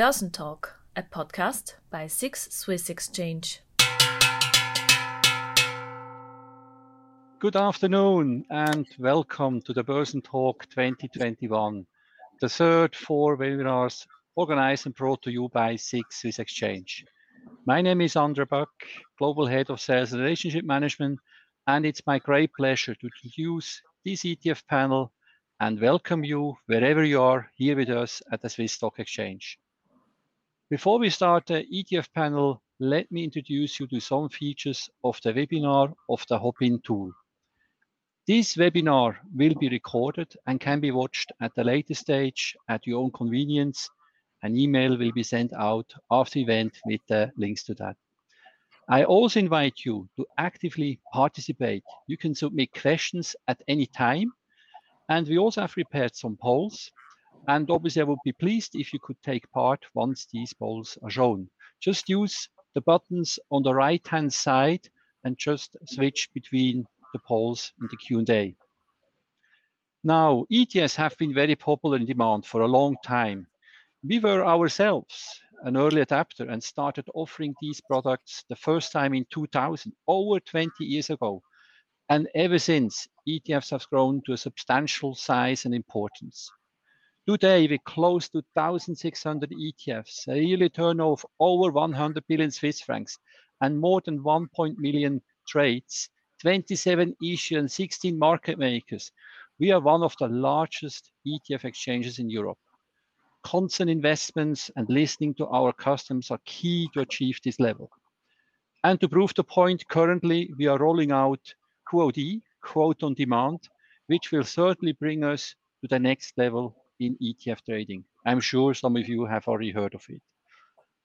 Börsentalk, a podcast by SIX Swiss Exchange. Good afternoon and welcome to the Börsentalk 2021, the third four webinars organized and brought to you by SIX Swiss Exchange. My name is Andre Buck, Global Head of Sales and Relationship Management, and it's my great pleasure to introduce this ETF panel and welcome you wherever you are here with us at the Swiss Stock Exchange. Before we start the ETF panel, let me introduce you to some features of the webinar of the Hopin tool. This webinar will be recorded and can be watched at a later stage at your own convenience. An email will be sent out after the event with the links to that. I also invite you to actively participate. You can submit questions at any time. And we also have prepared some polls and obviously, I would be pleased if you could take part once these polls are shown. Just use the buttons on the right-hand side and just switch between the polls and the Q&A. Now, ETFs have been very popular in demand for a long time. We were ourselves an early adapter and started offering these products the first time in 2000, over 20 years ago. And ever since, ETFs have grown to a substantial size and importance. Today, we close to 1,600 ETFs, a yearly turnover of over 100 billion Swiss francs, and more than 1 million trades, 27 issue and 16 market makers. We are one of the largest ETF exchanges in Europe. Constant investments and listening to our customers are key to achieve this level. And to prove the point, currently we are rolling out QOD, quote on demand, which will certainly bring us to the next level in ETF trading. I'm sure some of you have already heard of it.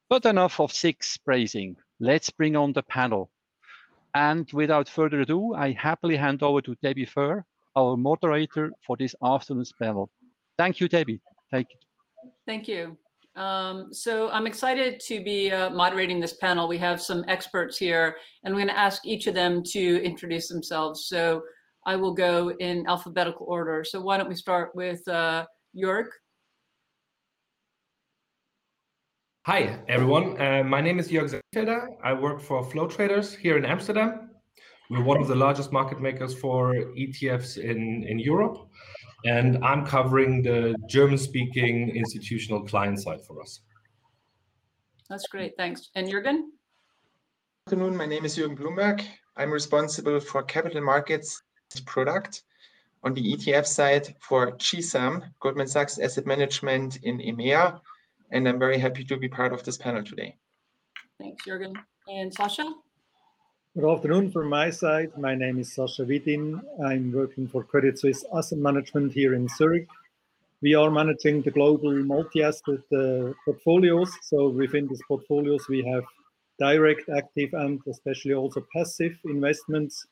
But enough of SIX praising. Let's bring on the panel. And without further ado, I happily hand over to Debbie Fuhr, our moderator for this afternoon's panel. Thank you, Debbie. Thank you. Thank you. Um, so I'm excited to be uh, moderating this panel. We have some experts here, and I'm going to ask each of them to introduce themselves. So I will go in alphabetical order. So why don't we start with uh, Jörg? Hi, everyone. Uh, my name is Jörg Sengfelder. I work for Flow Traders here in Amsterdam. We're one of the largest market makers for ETFs in, in Europe. And I'm covering the German-speaking institutional client side for us. That's great. Thanks. And Jürgen? Good afternoon. My name is Jürgen Blumberg. I'm responsible for capital markets product on the ETF side for GSAM, Goldman Sachs Asset Management in EMEA, and I'm very happy to be part of this panel today. Thanks, Jürgen. And Sacha? Good afternoon from my side. My name is Sacha Widin. I'm working for Credit Suisse Asset Management here in Zurich. We are managing the global multi-asset uh, portfolios. So within these portfolios, we have direct, active, and especially also passive investments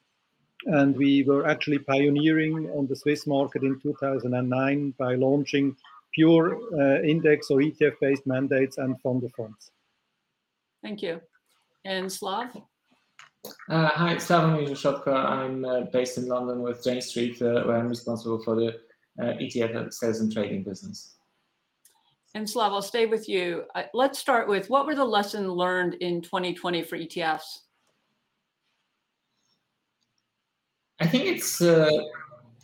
and we were actually pioneering on the Swiss market in 2009 by launching pure uh, index or ETF based mandates and fund of funds. Thank you. And Slav? Uh, hi, Slawomir Rzeszotko. I'm uh, based in London with Jane Street, uh, where I'm responsible for the uh, ETF sales and trading business. And Slav, I'll stay with you. Uh, let's start with what were the lessons learned in 2020 for ETFs? I think it's uh,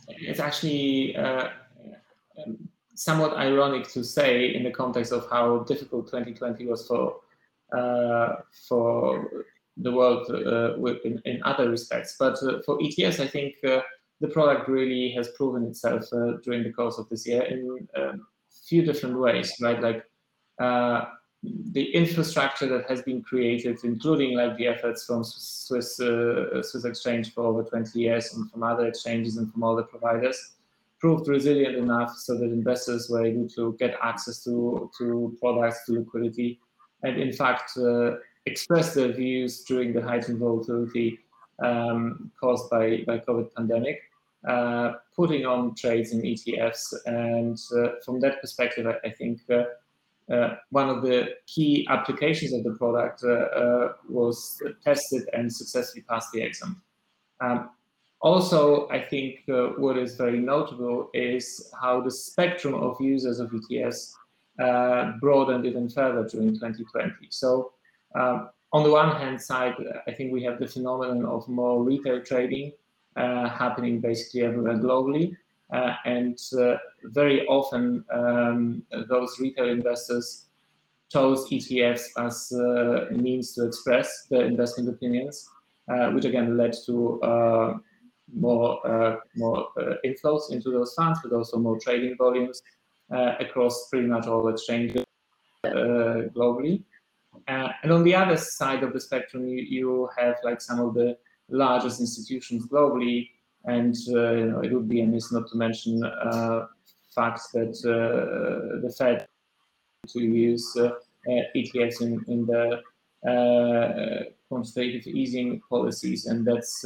it's actually uh, um, somewhat ironic to say in the context of how difficult 2020 was for uh, for the world uh, in, in, other respects. But uh, for ETFs, I think uh, the product really has proven itself during the course of this year in a um, few different ways, right? Like the infrastructure that has been created, including like the efforts from Swiss uh, Swiss Exchange for over 20 years and from other exchanges and from other providers, proved resilient enough so that investors were able to get access to to products, to liquidity, and in fact uh, express their views during the heightened volatility um, caused by by COVID pandemic. Uh, putting on trades in ETFs, and uh, from that perspective, I, I think uh, uh, one of the key applications of the product uh, uh, was tested and successfully passed the exam. Um, also, I think uh, what is very notable is how the spectrum of users of ETFs uh, broadened even further during 2020. So um, on the one hand side, I think we have the phenomenon of more retail trading uh, happening basically everywhere globally. Uh, and uh, very often um, those retail investors chose ETFs as a means to express their investment opinions, uh, which again led to uh, more uh, more inflows into those funds, but also more trading volumes across pretty much all exchanges globally. and on the other side of the spectrum, you, you have like some of the largest institutions globally and uh, you know, it would be amiss not to mention uh, facts that uh, the Fed to use ETFs in, in the quantitative easing policies, and that's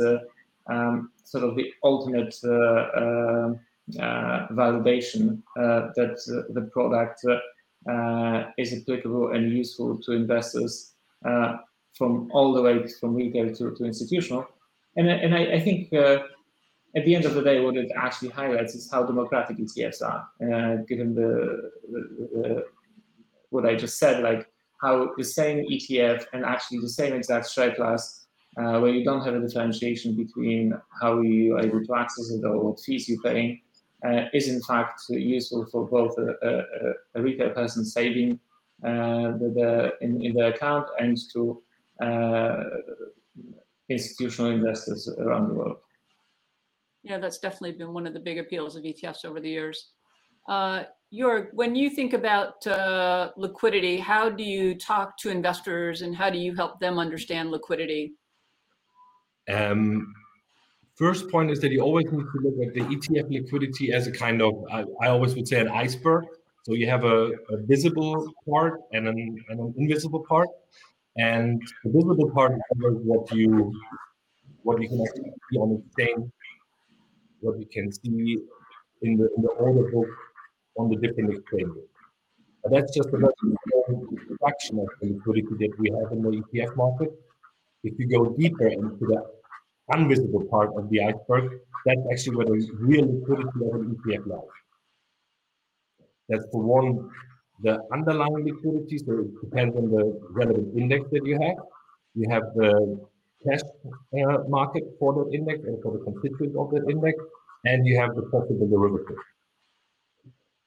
um, sort of the ultimate uh, validation uh, that uh, the product is applicable and useful to investors from all the way from retail to, to institutional. And, and I, I think at the end of the day, what it actually highlights is how democratic ETFs are, uh, given the, the, the, what I just said, like how the same ETF and actually the same exact share class, uh, where you don't have a differentiation between how you are able to access it or what fees you're paying, uh, is in fact useful for both a, a, a retail person saving uh, the, in, in their account and to uh, institutional investors around the world. Yeah, that's definitely been one of the big appeals of ETFs over the years. Uh, when you think about uh, liquidity, how do you talk to investors and how do you help them understand liquidity? Um, first point is that you always need to look at the ETF liquidity as a kind of, I, I always would say an iceberg. So you have a, a visible part and an, and an, invisible part. And the visible part is what you what you can actually see on the exchange what you can see in the in the order book on the different exchanges. But that's just a very fraction of the liquidity that we have in the ETF market. If you go deeper into the invisible part of the iceberg, that's actually where the real liquidity of an ETF lies. That's for one, the underlying liquidity, so it depends on the relevant index that you have. You have the cash uh, market for that index and for the constituents of that index, and you have the possible derivative.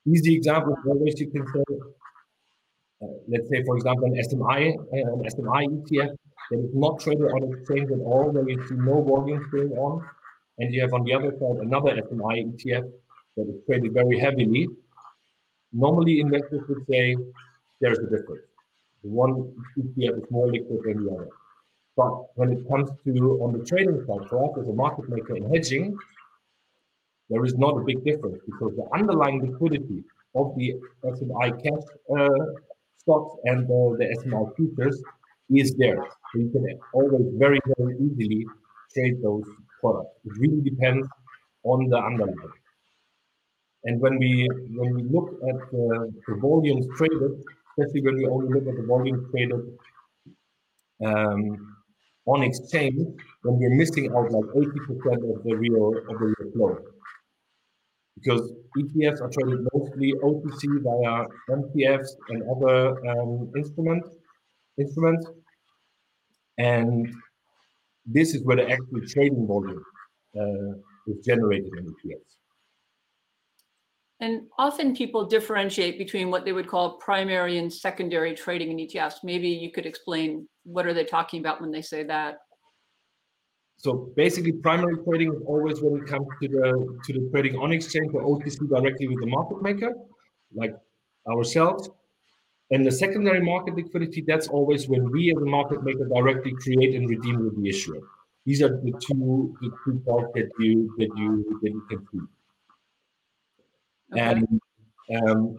Easy example always you can say, uh, let's say for example an SMI, uh, an SMI ETF that is not traded on the exchange at all, where you see no volumes going on, and you have on the other side another SMI ETF that is traded very heavily. Normally investors would say there's a difference. The one ETF is more liquid than the other. But when it comes to on the trading side, for us as a market maker in hedging, there is not a big difference because the underlying liquidity of the SMI cash uh, stocks and uh, the SMI futures is there. So you can always very, very easily trade those products. It really depends on the underlying. And when we when we look at uh, the volumes traded, especially when we only look at the volume traded um, on exchange then we're missing out like 80% of the real of the real flow. Because ETFs are traded mostly OTC via MTFs and other um, instrument, instruments. And this is where the actual trading volume uh, is generated in ETFs. And often people differentiate between what they would call primary and secondary trading in ETFs. Maybe you could explain what are they talking about when they say that? So basically, primary trading is always when it comes to the to the trading on exchange or OTC directly with the market maker, like ourselves. And the secondary market liquidity, that's always when we as a market maker directly create and redeem with the issuer. These are the two the two parts that you that you that you can see. Okay. And um,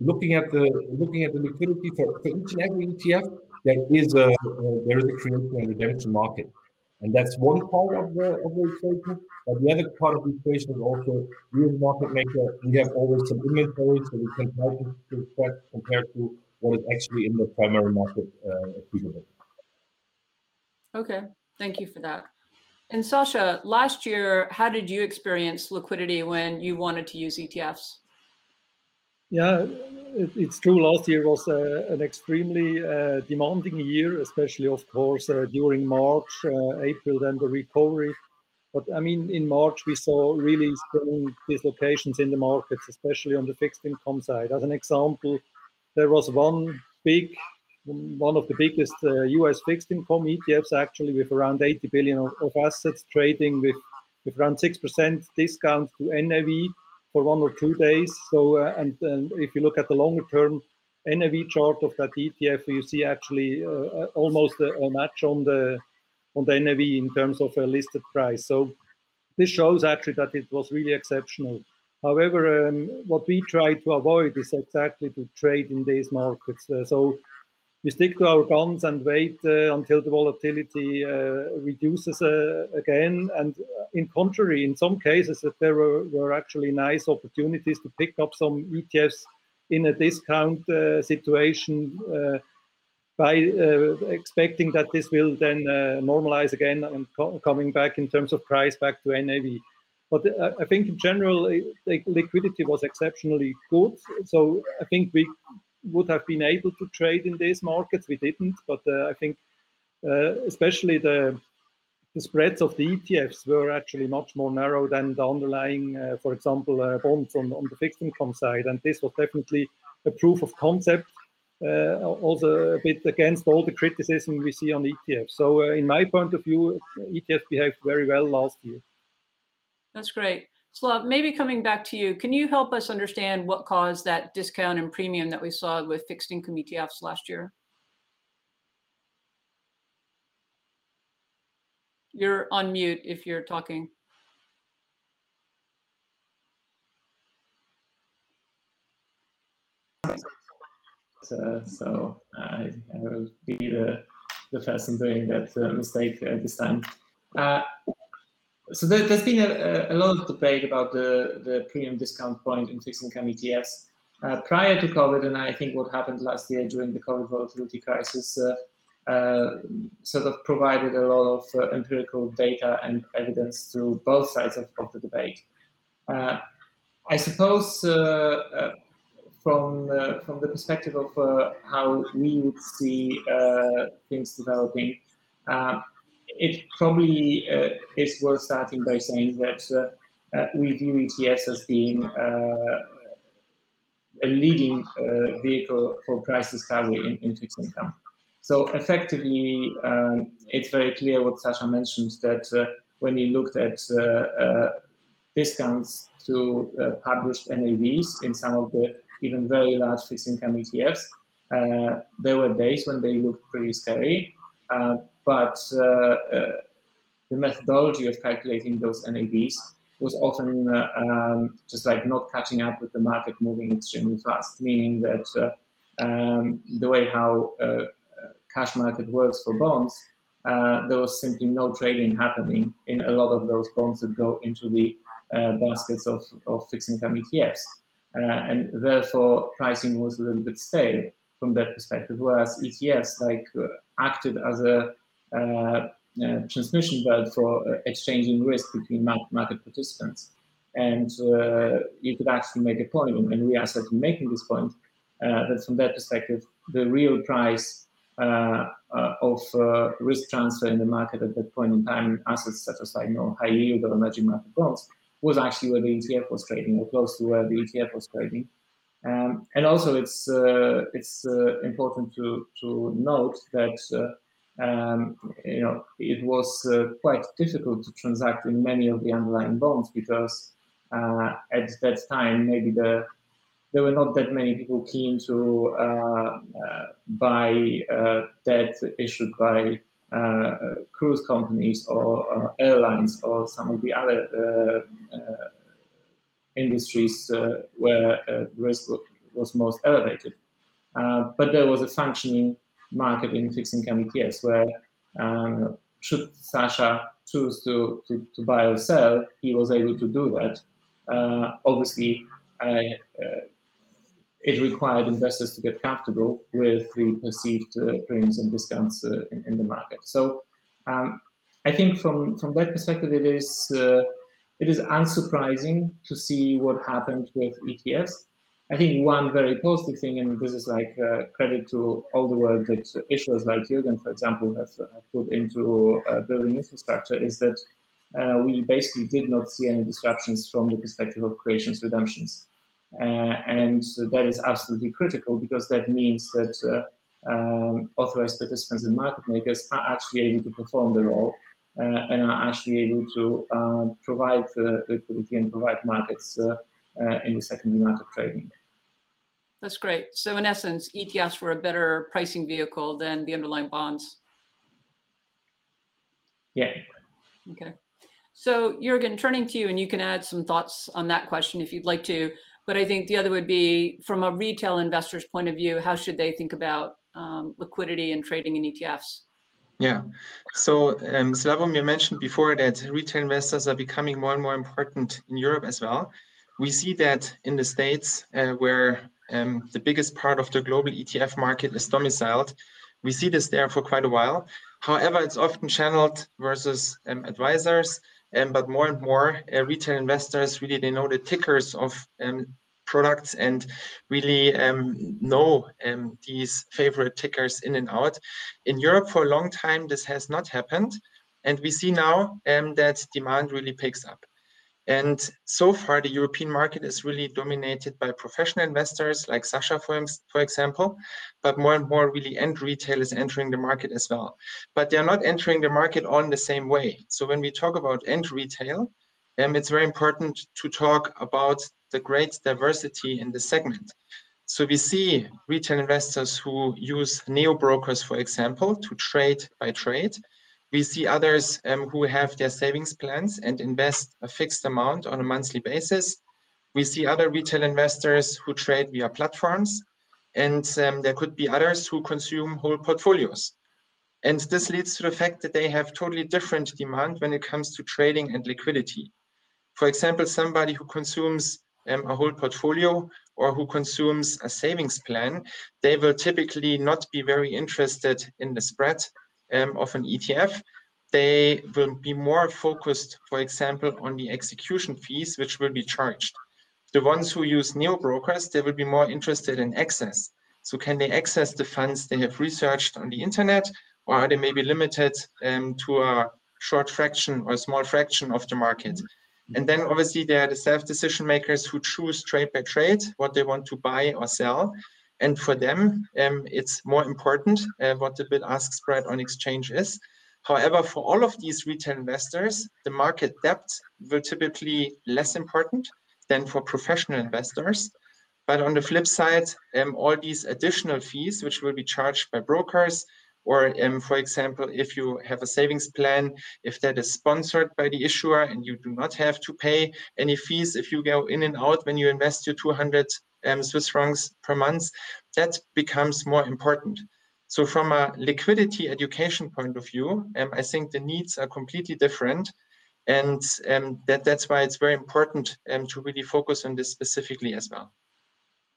looking at the looking at the liquidity for, for each and every ETF, there is a uh, there is a creation and redemption market, and that's one part of the of the equation. But the other part of the equation is also we as a market maker we have always some inventory, so we can try to track compared to what is actually in the primary market uh. Okay, thank you for that. And Sacha, last year, how did you experience liquidity when you wanted to use ETFs? Yeah, it, it's true. Last year was uh, an extremely uh, demanding year, especially, of course, uh, during March, uh, April, then the recovery. But I mean, in March, we saw really strong dislocations in the markets, especially on the fixed income side. As an example, there was one big, one of the biggest US uh, fixed income ETFs, actually, with around 80 billion of, of assets trading with, with around 6% discount to NAV for one or two days. So, uh, and, and, if you look at the longer term NAV chart of that ETF, you see actually uh, uh, almost a, a, match on the on the NAV in terms of a listed price. So, this shows actually that it was really exceptional. However, um, what we try to avoid is exactly to trade in these markets. Uh, so we stick to our guns and wait uh, until the volatility uh, reduces uh, again. And uh, in contrary, in some cases, there were, were, actually nice opportunities to pick up some ETFs in a discount uh, situation uh, by expecting that this will then normalize again and co coming back in terms of price back to NAV. But I think in general, liquidity was exceptionally good. So I think we would have been able to trade in these markets. We didn't, but uh, I think uh, especially the spreads of the ETFs were actually much more narrow than the underlying, uh, for example, bonds on, the fixed income side. And this was definitely a proof of concept, also a bit against all the criticism we see on ETFs. So, in my point of view, ETFs behaved very well last year. That's great. Slav, maybe coming back to you, can you help us understand what caused that discount and premium that we saw with fixed income ETFs last year? You're on mute if you're talking. Uh, so I, I, will be the, the person doing that uh, mistake uh, this time. So there, has been a, a, lot of debate about the, the premium discount point in fixed income ETFs. Uh, prior to COVID, and I think what happened last year during the COVID volatility crisis uh, uh, sort of provided a lot of uh, empirical data and evidence to both sides of, of the debate. Uh, I suppose uh, from, from the perspective of how we would see things developing, it probably uh, is worth starting by saying that uh, uh we view ETFs as being uh, a leading uh, vehicle for price discovery in, in fixed income. So effectively, um, it's very clear what Sacha mentioned that when you looked at discounts to published NAVs in some of the even very large fixed income ETFs, uh, there were days when they looked pretty scary. But uh, uh, the methodology of calculating those NAVs was often uh, um, just like not catching up with the market moving extremely fast, meaning that um, the way how cash market works for bonds, uh, there was simply no trading happening in a lot of those bonds that go into the uh, baskets of, of fixed income ETFs. Uh, and therefore, pricing was a little bit stale from that perspective, whereas ETFs like acted as a transmission belt for uh, exchanging risk between market participants. And you could actually make a point, and we are certainly making this point, that from that perspective, the real price uh, uh, of uh, risk transfer in the market at that point in time, assets such as like you know high yield or emerging market bonds, was actually where the ETF was trading, or close to where the ETF was trading. Um, and also, it's it's important to to note that um, you know, it was uh, quite difficult to transact in many of the underlying bonds because uh, at that time maybe the there were not that many people keen to uh, uh buy uh, debt issued by uh, cruise companies or airlines or some of the other industries where risk was most elevated. but there was a functioning market in fixed income ETFs, where um, should Sacha choose to, to, to, buy or sell, he was able to do that. Uh, obviously, uh, it required investors to get comfortable with the perceived uh, premiums and discounts uh, in, in, the market. So um, I think from, from that perspective, it is, uh, it is unsurprising to see what happened with ETFs. I think one very positive thing, and this is like uh, credit to all the work that issuers like Jürgen, for example, have, have put into uh, building infrastructure, is that uh, we basically did not see any disruptions from the perspective of creations redemptions. Uh, and that is absolutely critical because that means that uh, um, authorized participants and market makers are actually able to perform the role uh, and are actually able to provide liquidity and provide markets in the secondary market trading. That's great. So in essence, ETFs were a better pricing vehicle than the underlying bonds. Yeah. Okay. So Jürgen, turning to you, and you can add some thoughts on that question if you'd like to. But I think the other would be from a retail investor's point of view, how should they think about um, liquidity and trading in ETFs? Yeah. So um, Slawomir mentioned before that retail investors are becoming more and more important in Europe as well. We see that in the States uh, where um, the biggest part of the global ETF market is domiciled. We see this there for quite a while. However, it's often channeled versus um, advisors, um, but more and more uh, retail investors really they know the tickers of um, products and really um, know um, these favorite tickers in and out. In Europe, for a long time, this has not happened, and we see now that demand really picks up. And so far, the European market is really dominated by professional investors like Sacha, for, for example, but more and more really end retail is entering the market as well. But they're not entering the market all in the same way. So when we talk about end retail, um, it's very important to talk about the great diversity in the segment. So we see retail investors who use neo brokers, for example, to trade by trade. We see others um, who have their savings plans and invest a fixed amount on a monthly basis. We see other retail investors who trade via platforms, and um, there could be others who consume whole portfolios. And this leads to the fact that they have totally different demand when it comes to trading and liquidity. For example, somebody who consumes um, a whole portfolio or who consumes a savings plan, they will typically not be very interested in the spread um, of an ETF, they will be more focused, for example, on the execution fees, which will be charged. The ones who use neo brokers, they will be more interested in access. So can they access the funds they have researched on the internet, or are they maybe limited um, to a short fraction or a small fraction of the market? And then obviously there are the self-decision makers who choose trade by trade, what they want to buy or sell. And for them, um, it's more important uh, what the bid-ask spread on exchange is. However, for all of these retail investors, the market depth will typically less important than for professional investors. But on the flip side, um, all these additional fees, which will be charged by brokers, or um, for example, if you have a savings plan, if that is sponsored by the issuer and you do not have to pay any fees if you go in and out when you invest your 200 um, Swiss francs per month, that becomes more important. So from a liquidity education point of view, um, I think the needs are completely different. And um, that, that's why it's very important um, to really focus on this specifically as well.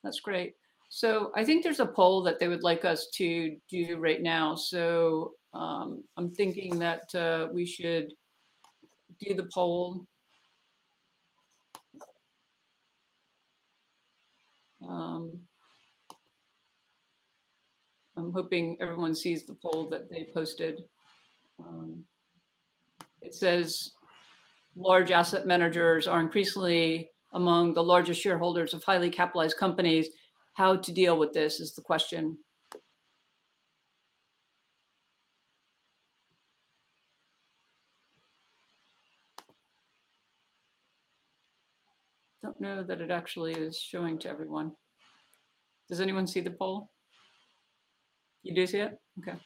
That's great. So I think there's a poll that they would like us to do right now. So um, I'm thinking that uh, we should do the poll Um, I'm hoping everyone sees the poll that they posted. Um, it says large asset managers are increasingly among the largest shareholders of highly capitalized companies. How to deal with this is the question. don't know that it actually is showing to everyone. Does anyone see the poll? You do see it? Okay.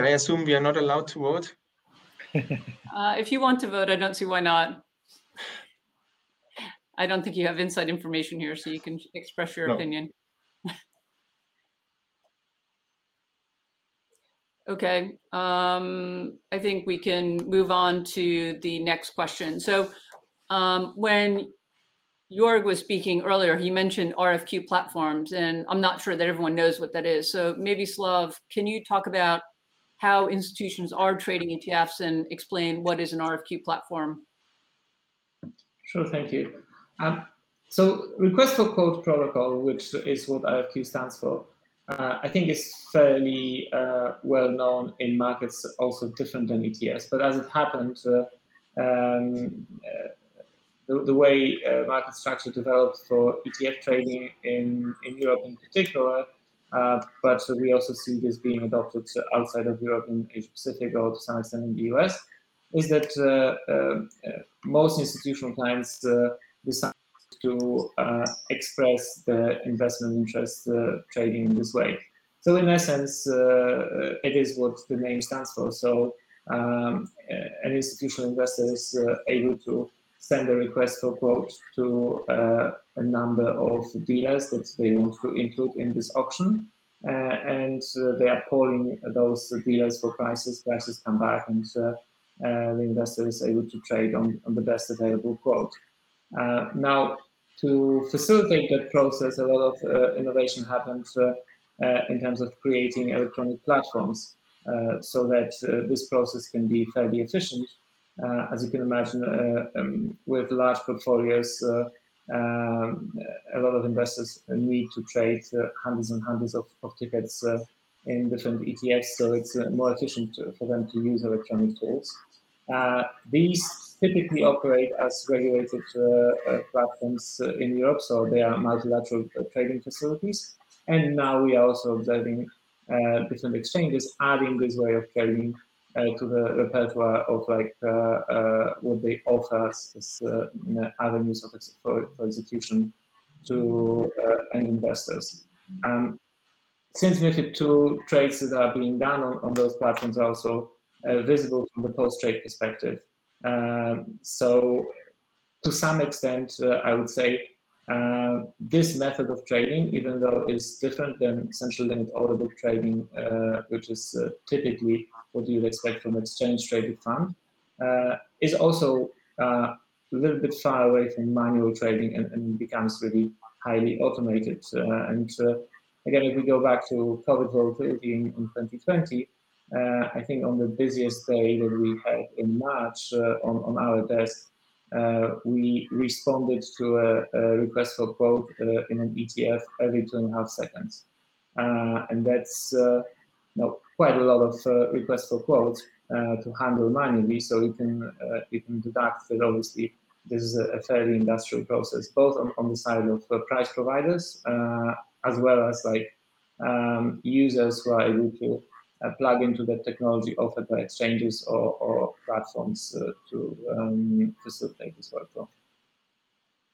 I assume we are not allowed to vote? uh, if you want to vote, I don't see why not. I don't think you have inside information here, so you can express your no. opinion. Okay, um, I think we can move on to the next question. So um, when Jörg was speaking earlier, he mentioned RFQ platforms, and I'm not sure that everyone knows what that is. So maybe Slav, can you talk about how institutions are trading ETFs and explain what is an RFQ platform. Sure, thank you. Um, so request for quote protocol, which is what RFQ stands for, uh, I think is fairly uh, well known in markets also different than ETFs. But as it happened, uh, um, uh, the, the, way uh, market structure developed for ETF trading in, in Europe in particular, uh, but we also see this being adopted outside of Europe in Asia Pacific or to some extent in the US, is that most institutional clients decide to uh, express the investment interest uh, trading in this way. So in essence, uh, it is what the name stands for. So um, an institutional investor is able to send a request for quote to uh, a number of dealers that they want to include in this auction. Uh, and uh, they are calling those dealers for prices. Prices come back, and the investor is able to trade on, on the best available quote. now, to facilitate that process, a lot of uh, innovation happened uh, uh, in terms of creating electronic platforms so that this process can be fairly efficient. as you can imagine, um, with large portfolios, um, a lot of investors need to trade hundreds and hundreds of, of tickets in different ETFs, so it's more efficient for them to use electronic tools. Uh, these typically operate as regulated uh, uh, platforms in Europe, so they are multilateral trading facilities. And now we are also observing different exchanges adding this way of trading uh, to the repertoire of like uh, uh, what they offer as, avenues of ex for, for, execution to end investors. Um, since MiFID II trades that are being done on, on those platforms are also uh, visible from the post-trade perspective. Um, so to some extent, uh, I would say uh, this method of trading, even though it's different than central limit order book trading, uh, which is uh, typically what you'd expect from exchange traded fund, uh, is also a little bit far away from manual trading and, and becomes really highly automated. and again, if we go back to COVID volatility in, in 2020, uh, I think on the busiest day that we had in March uh, on, on our desk, uh, we responded to a, a request for quote in an ETF every two and a half seconds. and that's know, quite a lot of requests for quotes to handle manually. So you can, you can deduct that obviously this is a, fairly industrial process, both on, on the side of uh, price providers uh, as well as like um, users who are able to uh, plug into the technology offered by exchanges or, or platforms uh, to um, facilitate this workflow.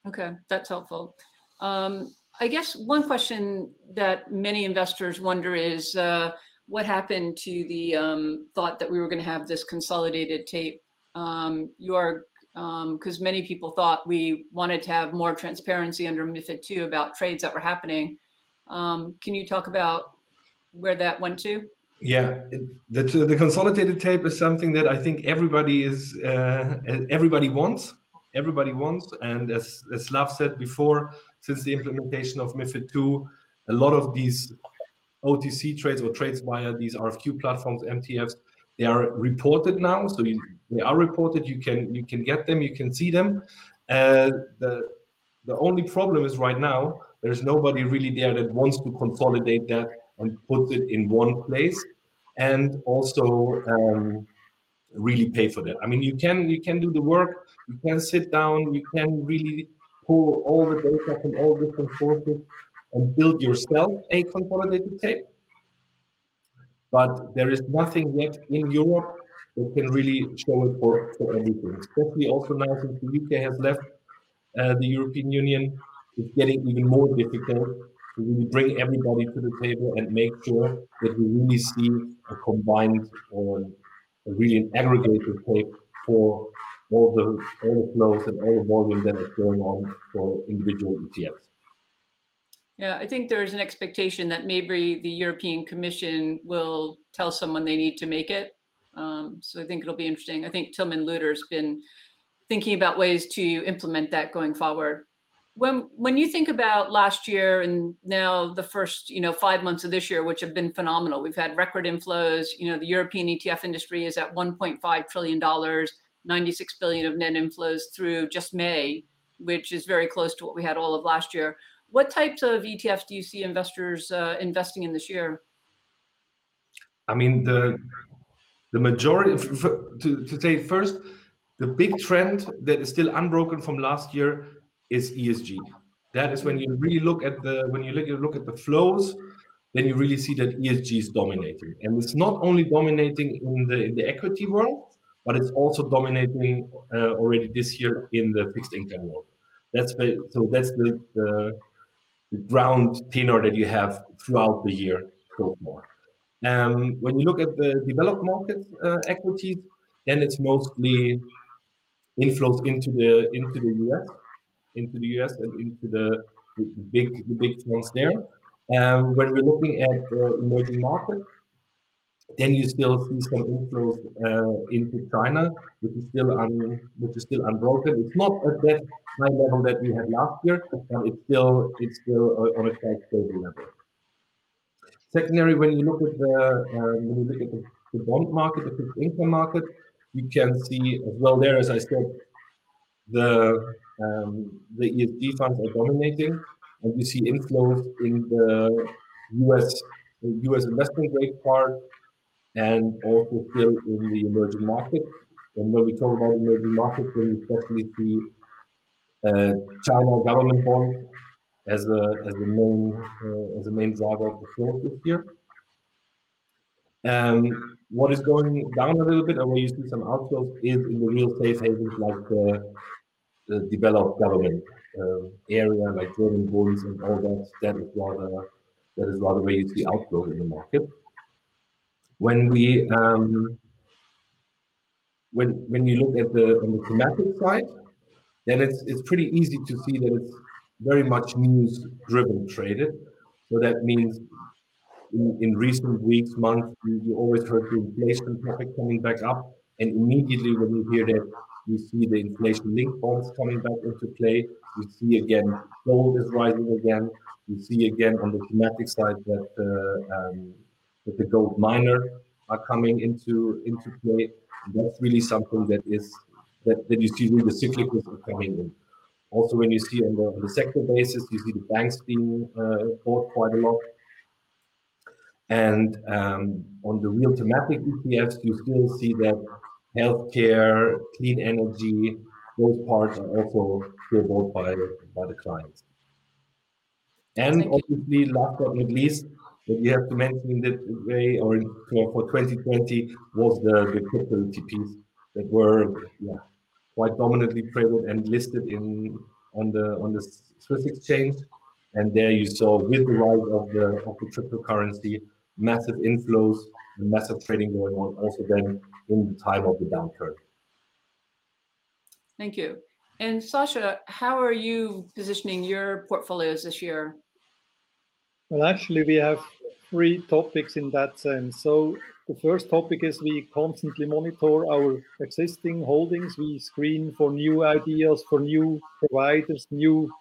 Okay, that's helpful. Um, I guess one question that many investors wonder is uh, what happened to the um, thought that we were going to have this consolidated tape? Um, you are because um, many people thought we wanted to have more transparency under MiFID II about trades that were happening. Um, can you talk about where that went to? Yeah, the the consolidated tape is something that I think everybody is uh, everybody wants. Everybody wants, and as as said before, since the implementation of MiFID II, a lot of these OTC trades or trades via these RFQ platforms, MTFs, they are reported now. So you, they are reported. You can you can get them. You can see them. Uh, the the only problem is right now there's nobody really there that wants to consolidate that and put it in one place and also um, really pay for that. I mean, you can you can do the work, you can sit down, you can really pull all the data from all different sources and build yourself a consolidated tape. But there is nothing yet in Europe that can really show it for, for everything. Especially also now since the UK has left uh, the European Union, it's getting even more difficult to really bring everybody to the table and make sure that we really see a combined or a really an aggregated tape for all the all the flows and all the volume that is going on for individual ETFs. Yeah, I think there's an expectation that maybe the European Commission will tell someone they need to make it. Um, so I think it'll be interesting. I think Tilman Lueder's been thinking about ways to implement that going forward. When when you think about last year and now the first you know five months of this year which have been phenomenal we've had record inflows you know the european etf industry is at 1.5 trillion dollars 96 billion of net inflows through just may which is very close to what we had all of last year. What types of etfs do you see investors uh, investing in this year? I mean the the majority to, to say first the big trend that is still unbroken from last year is ESG. That is when you really look at the when you look, at the flows, then you really see that ESG is dominating, and it's not only dominating in the in the equity world, but it's also dominating uh, already this year in the fixed income world. That's so that's the, the, the ground tenor that you have throughout the year so far. Um, when you look at the developed market uh, equities, then it's mostly inflows into the into the US into the US and into the, the big the big funds there. Um, when we're looking at uh, emerging markets, then you still see some inflows uh, into China, which is still un, which is still unbroken. It's not at that high level that we had last year, but it's still it's still on a quite stable level. Secondary, when you look at the um, when you look at the, the bond market, the fixed income market, you can see as well there, as I said, the um, the ESG funds are dominating, and you see inflows in the US US investment grade part, and also still in the emerging market. And when we talk about emerging markets, we especially see uh, China government bonds as a as a main uh, as a main driver of the flow this year. Um, what is going down a little bit, and where you see some outflows, is in the real safe havens like the the developed government uh, area like German bonds and all that, that is rather that is rather where you see outflow in the market. When we um, when when you look at the on the thematic side, then it's it's pretty easy to see that it's very much news driven traded. So that means in, in recent weeks, months, you, you always heard the inflation topic coming back up, and immediately when you hear that we see the inflation linked bonds coming back into play. We see again gold is rising again. We see again on the thematic side that, uh, um, that the gold miner are coming into into play. That's really something that is that, that you see really the cyclicals are coming in. Also, when you see on the, on the sector basis, you see the banks being uh, bought quite a lot. And um, on the real thematic ETFs, you still see that healthcare, clean energy, those parts are also bought by, by the clients. And Thank obviously, you. last but not least, that you have to mention in that way or in, for 2020 was the, the crypto ETPs that were yeah, quite dominantly traded and listed in on the on the Swiss exchange. And there you saw with the rise of the of the cryptocurrency, massive inflows and massive trading going on also then in the time of the downturn. Thank you. And Sacha, how are you positioning your portfolios this year? Well, actually, we have three topics in that sense. So the first topic is we constantly monitor our existing holdings. We screen for new ideas, for new providers, new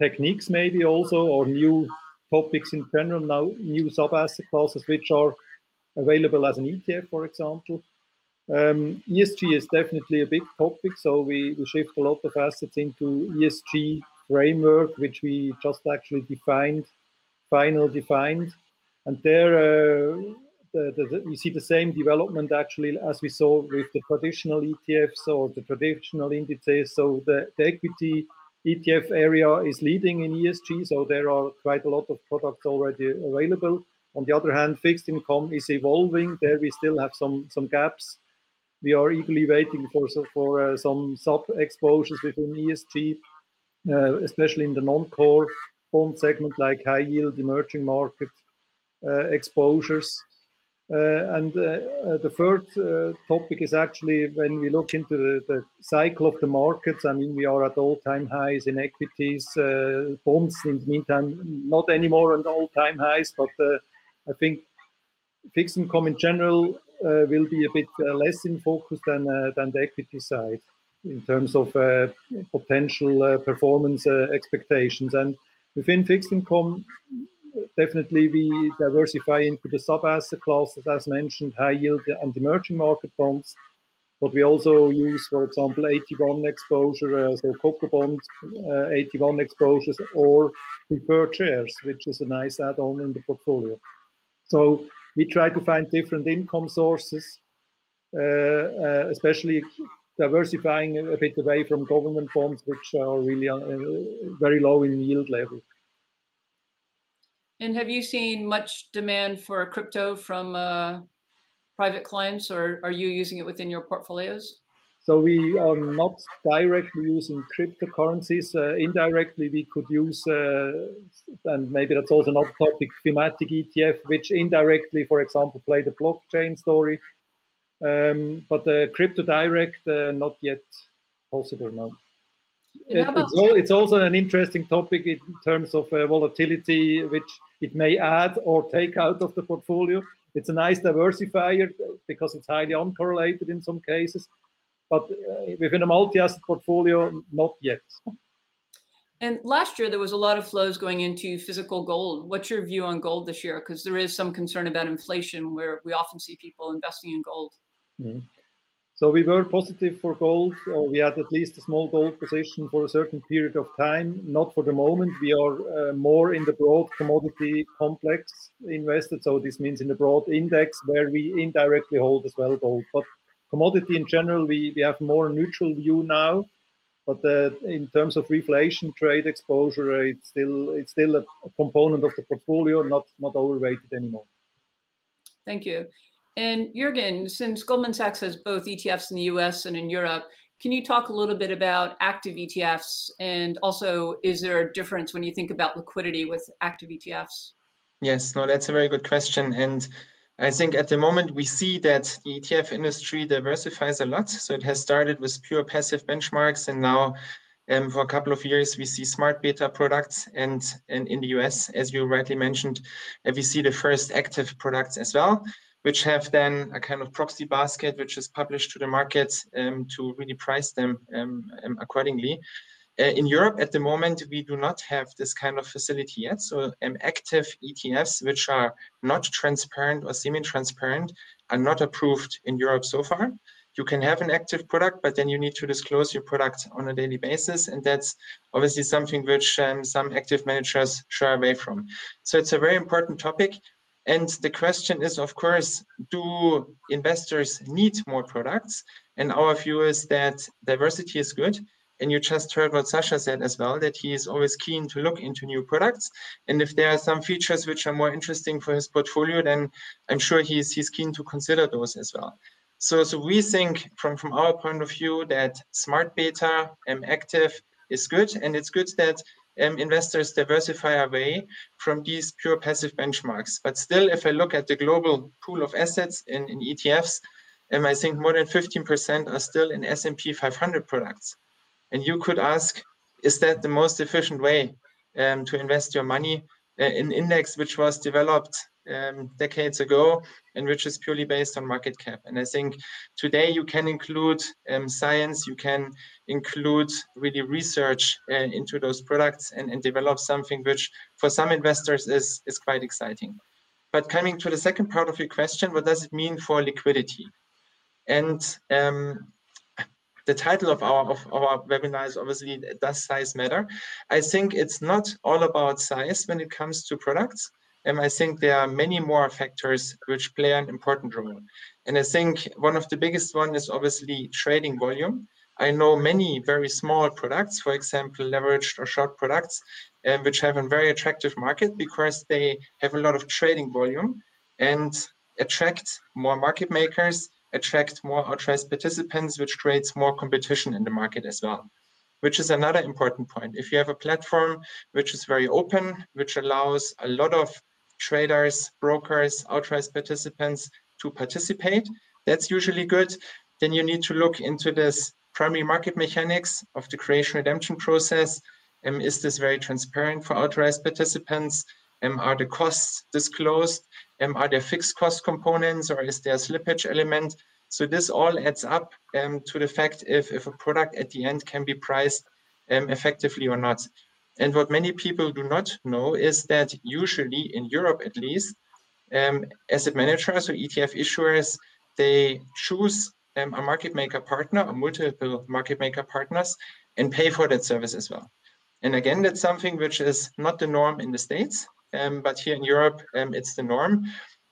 techniques, maybe also, or new topics in general, now new sub asset classes which are available as an ETF, for example. Um, ESG is definitely a big topic, so we, we shift a lot of assets into ESG framework, which we just actually defined, final defined, and there uh, the, the, the, see the same development actually as we saw with the traditional ETFs or the traditional indices. So the, the equity ETF area is leading in ESG, so there are quite a lot of products already available. On the other hand, fixed income is evolving. There we still have some some gaps we are eagerly waiting for for uh, some sub exposures within ESG, uh, especially in the non-core bond segment like high yield emerging market uh, exposures. Uh, and uh, uh, the third topic is actually when we look into the, the, cycle of the markets. I mean, we are at all-time highs in equities, bonds. In the meantime, not anymore on all-time highs, but I think fixed income in general will be a bit less in focus than than the equity side. in terms of uh, potential uh, performance uh, expectations. And within fixed income, definitely we diversify into the sub-asset classes, as mentioned, high yield and emerging market bonds. But we also use, for example, AT1 exposure, uh, so CoCo bond uh, AT1 exposures, or preferred shares, which is a nice add-on in the portfolio. So we try to find different income sources, uh, uh especially diversifying a bit away from government bonds, which are really uh, very low in yield level. And have you seen much demand for crypto from uh, private clients, or are you using it within your portfolios? So we are not directly using cryptocurrencies. Uh, indirectly, we could use, uh, and maybe that's also not topic, thematic ETF, which indirectly, for example, play the blockchain story um, but the crypto direct, uh, not yet possible now. It, it's, all, it's, also an interesting topic in terms of uh, volatility, which it may add or take out of the portfolio. It's a nice diversifier because it's highly uncorrelated in some cases, but uh, within a multi-asset portfolio, not yet. And last year, there was a lot of flows going into physical gold. What's your view on gold this year? Because there is some concern about inflation, where we often see people investing in gold. Mm. So we were positive for gold, or we had at least a small gold position for a certain period of time. Not for the moment. We are uh, more in the broad commodity complex invested. So this means in the broad index where we indirectly hold as well gold. But commodity in general, we, we have more neutral view now. But uh, in terms of reflation trade exposure, uh, it's still it's still a, component of the portfolio, not not overweighted anymore. Thank you. And Jürgen, since Goldman Sachs has both ETFs in the US and in Europe, can you talk a little bit about active ETFs? And also, is there a difference when you think about liquidity with active ETFs? Yes, no, that's a very good question. And I think at the moment we see that the ETF industry diversifies a lot. So it has started with pure passive benchmarks, and now um, for a couple of years we see smart beta products. And, and in the US, as you rightly mentioned, we see the first active products as well which have then a kind of proxy basket, which is published to the market um, to really price them um, um, accordingly. Uh, in Europe, at the moment, we do not have this kind of facility yet. So um, active ETFs, which are not transparent or semi-transparent, are not approved in Europe so far. You can have an active product, but then you need to disclose your product on a daily basis. And that's obviously something which um, some active managers shy away from. So it's a very important topic. And the question is, of course, do investors need more products? And our view is that diversity is good. And you just heard what Sacha said as well, that he is always keen to look into new products. And if there are some features which are more interesting for his portfolio, then I'm sure he's, he's keen to consider those as well. So, so we think from, from our point of view that smart beta and active is good. And it's good that um, investors diversify away from these pure passive benchmarks. But still, if I look at the global pool of assets in, in ETFs, um, I think more than 15% are still in S&P 500 products. And you could ask, is that the most efficient way um, to invest your money uh, in index which was developed um, decades ago and which is purely based on market cap. And I think today you can include um, science, you can include really research uh, into those products and, and develop something which for some investors is, is quite exciting. But coming to the second part of your question, what does it mean for liquidity? And um, the title of our of our webinar is obviously does size matter i think it's not all about size when it comes to products and I think there are many more factors which play an important role. And I think one of the biggest one is obviously trading volume. I know many very small products, for example, leveraged or short products, uh, which have a very attractive market because they have a lot of trading volume and attract more market makers, attract more authorized participants, which creates more competition in the market as well which is another important point. If you have a platform which is very open, which allows a lot of traders, brokers, authorized participants to participate. That's usually good. Then you need to look into this primary market mechanics of the creation redemption process. Um, is this very transparent for authorized participants? Um, are the costs disclosed? Um, are there fixed cost components or is there a slippage element? So this all adds up um, to the fact if, if a product at the end can be priced um, effectively or not. And what many people do not know is that usually in Europe at least, um, asset managers or ETF issuers, they choose um, a market maker partner or multiple market maker partners and pay for that service as well. And again, that's something which is not the norm in the States, um, but here in Europe, um, it's the norm.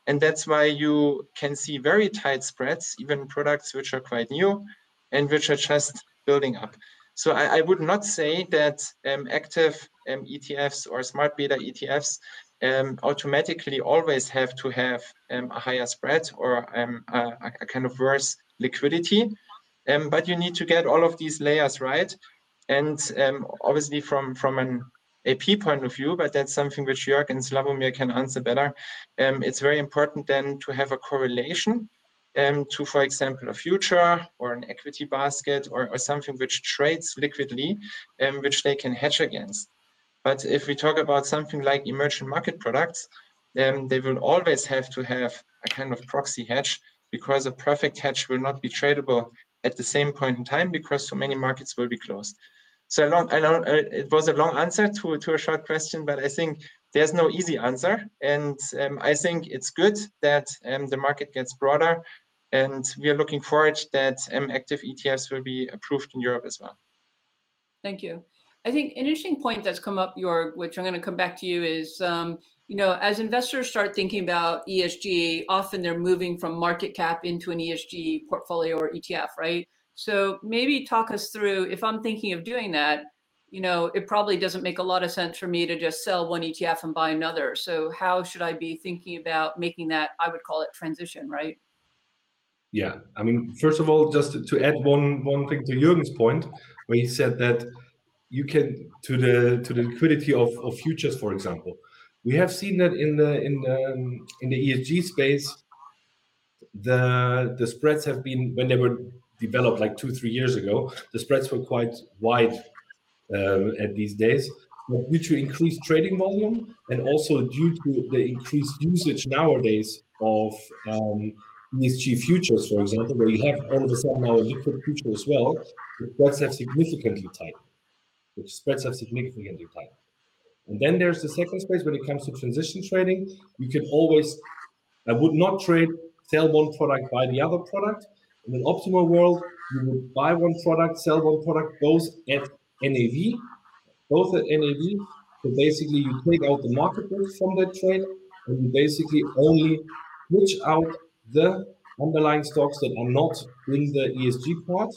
And that's why you can see very tight spreads, even products which are quite new and which are just building up. So I, I would not say that um, active um, ETFs or smart beta ETFs um, automatically always have to have um, a higher spread or um, a, a, kind of worse liquidity. Um, but you need to get all of these layers right. And obviously from, from an AP point of view, but that's something which Jörg and Slawomir can answer better. Um, it's very important then to have a correlation um, to, for example, a future or an equity basket or, or something which trades liquidly, um, which they can hedge against. But if we talk about something like emerging market products, um, they will always have to have a kind of proxy hedge because a perfect hedge will not be tradable at the same point in time because so many markets will be closed. So long, uh, it was a long answer to, to a short question, but I think there's no easy answer. And um, I think it's good that um, the market gets broader. And we are looking forward that um, active ETFs will be approved in Europe as well. Thank you. I think an interesting point that's come up, Jörg, which I'm going to come back to you, is um, you know, as investors start thinking about ESG, often they're moving from market cap into an ESG portfolio or ETF, right? So maybe talk us through if I'm thinking of doing that, you know, it probably doesn't make a lot of sense for me to just sell one ETF and buy another. So how should I be thinking about making that, I would call it transition, right? Yeah, I mean, first of all, just to add one one thing to Jürgen's point, where he said that you can to the to the liquidity of, of futures, for example. We have seen that in the in the in the ESG space, the the spreads have been when they were developed like two, three years ago, the spreads were quite wide at these days. But due to increased trading volume and also due to the increased usage nowadays of um, ESG futures, for example, where you have all of a sudden now a liquid future as well, the spreads have significantly tightened. The spreads have significantly tightened. And then there's the second space when it comes to transition trading. You can always, I would not trade, sell one product, buy the other product. In an optimal world, you would buy one product, sell one product, both at NAV, both at NAV. So basically, you take out the market risk from that trade, and you basically only switch out the underlying stocks that are not in the ESG part,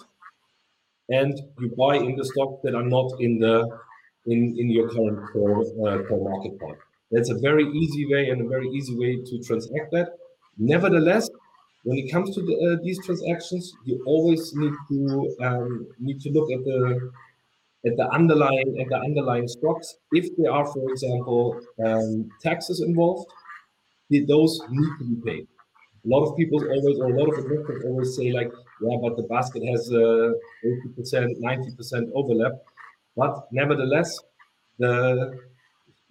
and you buy in the stocks that are not in the in, in your current core, uh, core market part. That's a very easy way and a very easy way to transact that. Nevertheless, when it comes to the, uh, these transactions, you always need to um, need to look at the at the underlying at the underlying stocks. If there are, for example, um, taxes involved, those need to be paid. A lot of people always, or a lot of investors always say like, yeah, but the basket has uh, 80%, 90% overlap. But nevertheless, the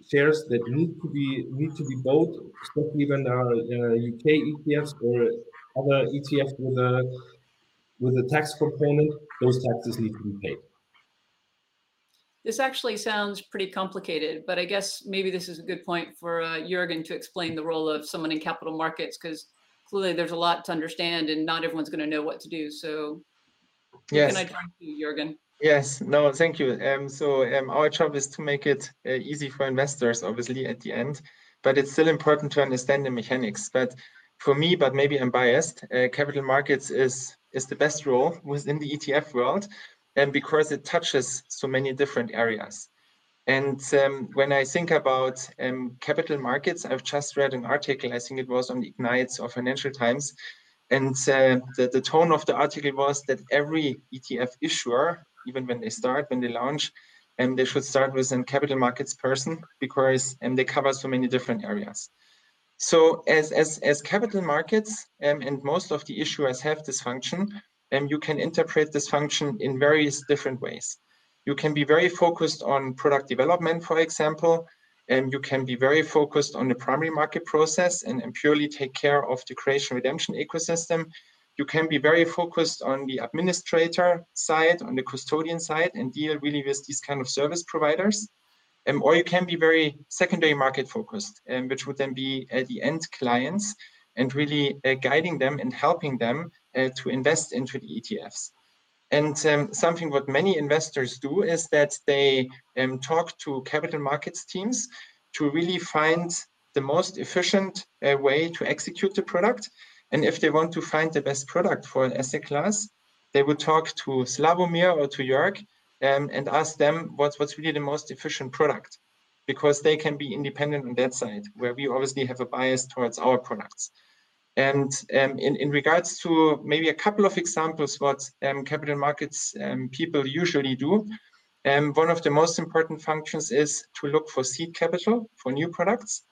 shares that need to be need to be bought, especially when there are uh, UK ETFs or other ETFs with a with a tax component, those taxes need to be paid. This actually sounds pretty complicated, but I guess maybe this is a good point for uh, Jürgen to explain the role of someone in capital markets because clearly there's a lot to understand and not everyone's going to know what to do. So, yes. can I turn to Jürgen? Yes, no, thank you. Um, so um, our job is to make it uh, easy for investors, obviously, at the end, but it's still important to understand the mechanics. But for me, but maybe I'm biased, uh, capital markets is is the best role within the ETF world, and because it touches so many different areas. And um, when I think about um, capital markets, I've just read an article, I think it was on Ignites or Financial Times, and uh, the, the tone of the article was that every ETF issuer, even when they start, when they launch, um, they should start with a capital markets person because um, they cover so many different areas. So as, as, as capital markets um, and most of the issuers have this function, um, you can interpret this function in various different ways. You can be very focused on product development, for example, and you can be very focused on the primary market process and, and purely take care of the creation redemption ecosystem. you can be very focused on the administrator side, on the custodian side, and deal really with these kind of service providers. Um, or you can be very secondary market focused, um, which would then be uh, the end clients and really uh, guiding them and helping them to invest into the ETFs. And um, something what many investors do is that they um, talk to capital markets teams to really find the most efficient uh, way to execute the product. And if they want to find the best product for an asset class, they would talk to Slawomir or to Jörg um, and ask them what's, what's really the most efficient product because they can be independent on that side, where we obviously have a bias towards our products. And um, in, in regards to maybe a couple of examples, what um, capital markets um, people usually do, um, one of the most important functions is to look for seed capital for new products.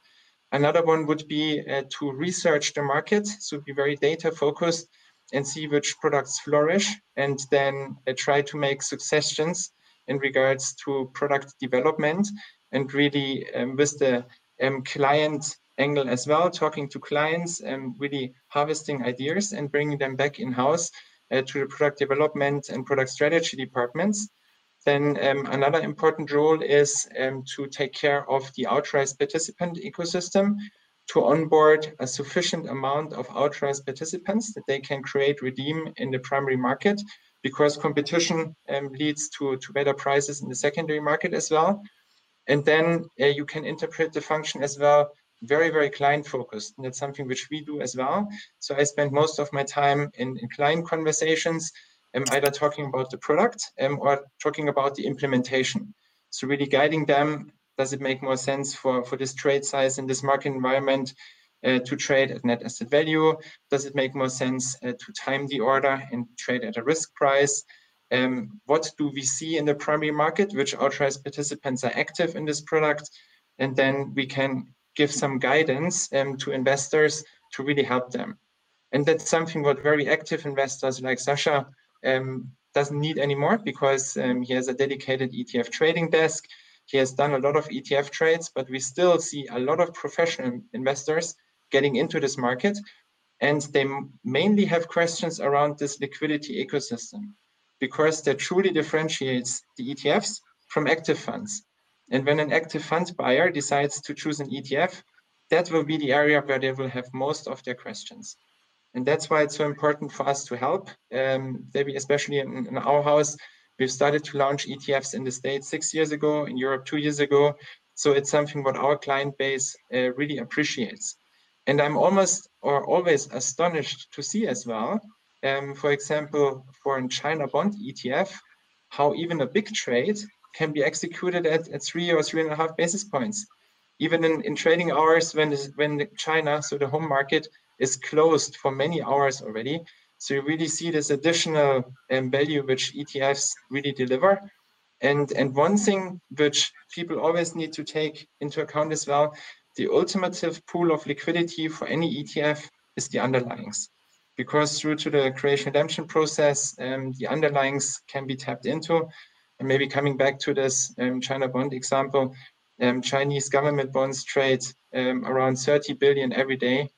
Another one would be uh, to research the market, so be very data focused and see which products flourish, and then uh, try to make suggestions in regards to product development and really um, with the um, client angle as well, talking to clients and really harvesting ideas and bringing them back in-house uh, to the product development and product strategy departments. Then um, another important role is um, to take care of the authorized participant ecosystem, to onboard a sufficient amount of authorized participants that they can create, redeem in the primary market, because competition um, leads to, to better prices in the secondary market as well. And then uh, you can interpret the function as well very, very client focused. And that's something which we do as well. So I spend most of my time in, in client conversations, um, either talking about the product um, or talking about the implementation. So really guiding them, does it make more sense for, for this trade size in this market environment uh, to trade at net asset value? Does it make more sense uh, to time the order and trade at a risk price? Um, what do we see in the primary market? Which authorized participants are active in this product? And then we can give some guidance um, to investors to really help them. And that's something what very active investors like Sacha um, doesn't need anymore because um, he has a dedicated ETF trading desk. He has done a lot of ETF trades, but we still see a lot of professional investors getting into this market. And they mainly have questions around this liquidity ecosystem because that truly differentiates the ETFs from active funds. And when an active fund buyer decides to choose an ETF, that will be the area where they will have most of their questions. And that's why it's so important for us to help. Um, maybe especially in, in, our house, we've started to launch ETFs in the States six years ago, in Europe two years ago. So it's something what our client base uh, really appreciates. And I'm almost or always astonished to see as well, um, for example, for a China bond ETF, how even a big trade can be executed at, at three or three and a half basis points. Even in, in trading hours when, when China, so the home market, is closed for many hours already. So you really see this additional um, value which ETFs really deliver. And, and one thing which people always need to take into account as well, the ultimate pool of liquidity for any ETF is the underlyings. Because through to the creation redemption process, um, the underlyings can be tapped into. And maybe coming back to this um, China bond example, um, Chinese government bonds trade um, around 30 billion every day.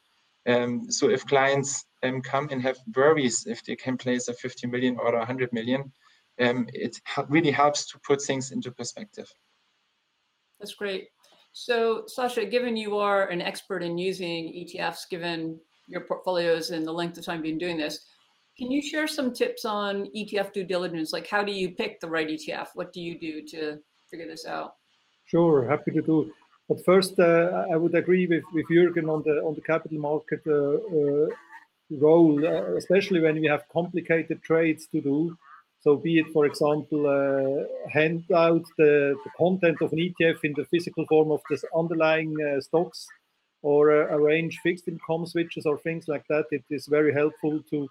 Um, so if clients um, come and have worries if they can place a 50 million or 100 million, it really helps to put things into perspective. That's great. So Sacha, given you are an expert in using ETFs, given your portfolios and the length of time you've been doing this, can you share some tips on ETF due diligence? Like how do you pick the right ETF? What do you do to figure this out? Sure, happy to do. But first, uh, I would agree with, with Jürgen on the on the capital market uh, uh, role, uh, especially when we have complicated trades to do. So, be it, for example, uh, hand out the, the content of an ETF in the physical form of the underlying uh, stocks, or arrange fixed income switches or things like that. It is very helpful to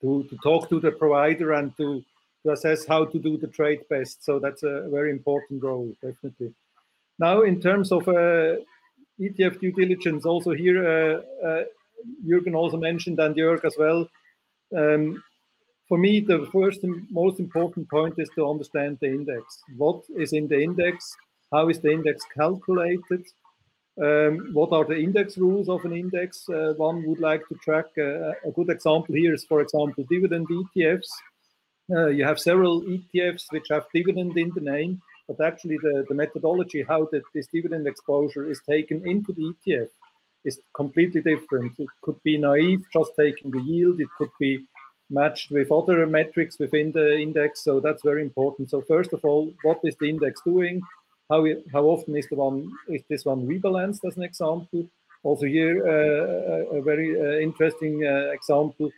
to, to talk to the provider and to, to assess how to do the trade best. So that's a very important role, definitely. Now, in terms of uh, ETF due diligence, also here, uh, uh, Jürgen also mentioned and Jörg as well. Um, for me, the first and most important point is to understand the index. What is in the index? How is the index calculated? Um, what are the index rules of an index uh, one would like to track? Uh, a good example here is, for example, dividend ETFs. Uh, you have several ETFs which have dividend in the name, but actually the, the methodology how that this dividend exposure is taken into the ETF is completely different. It could be naive, just taking the yield. It could be matched with other metrics within the index. So that's very important. So first of all, what is the index doing? How, how often is the one is this one rebalanced as an example? Also here, uh, a, a very uh, interesting uh, example.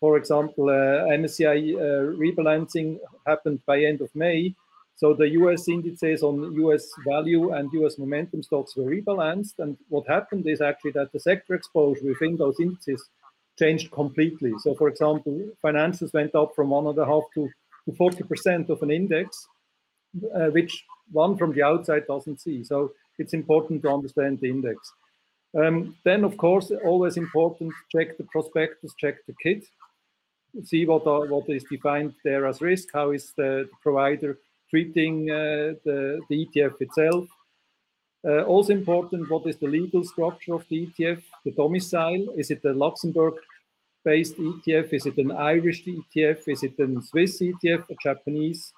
For example, uh, MSCI uh, rebalancing happened by end of May. So the US indices on US value and US momentum stocks were rebalanced. And what happened is actually that the sector exposure within those indices changed completely. So, for example, financials went up from one and a half to, to 40% of an index, uh, which one from the outside doesn't see. So, it's important to understand the index. Um, then, of course, always important check the prospectus, check the kit, see what are, what is defined there as risk, how is the, the provider treating uh, the, the ETF itself. Uh, also important, what is the legal structure of the ETF, the domicile? Is it a Luxembourg-based ETF? Is it an Irish ETF? Is it a Swiss ETF, a Japanese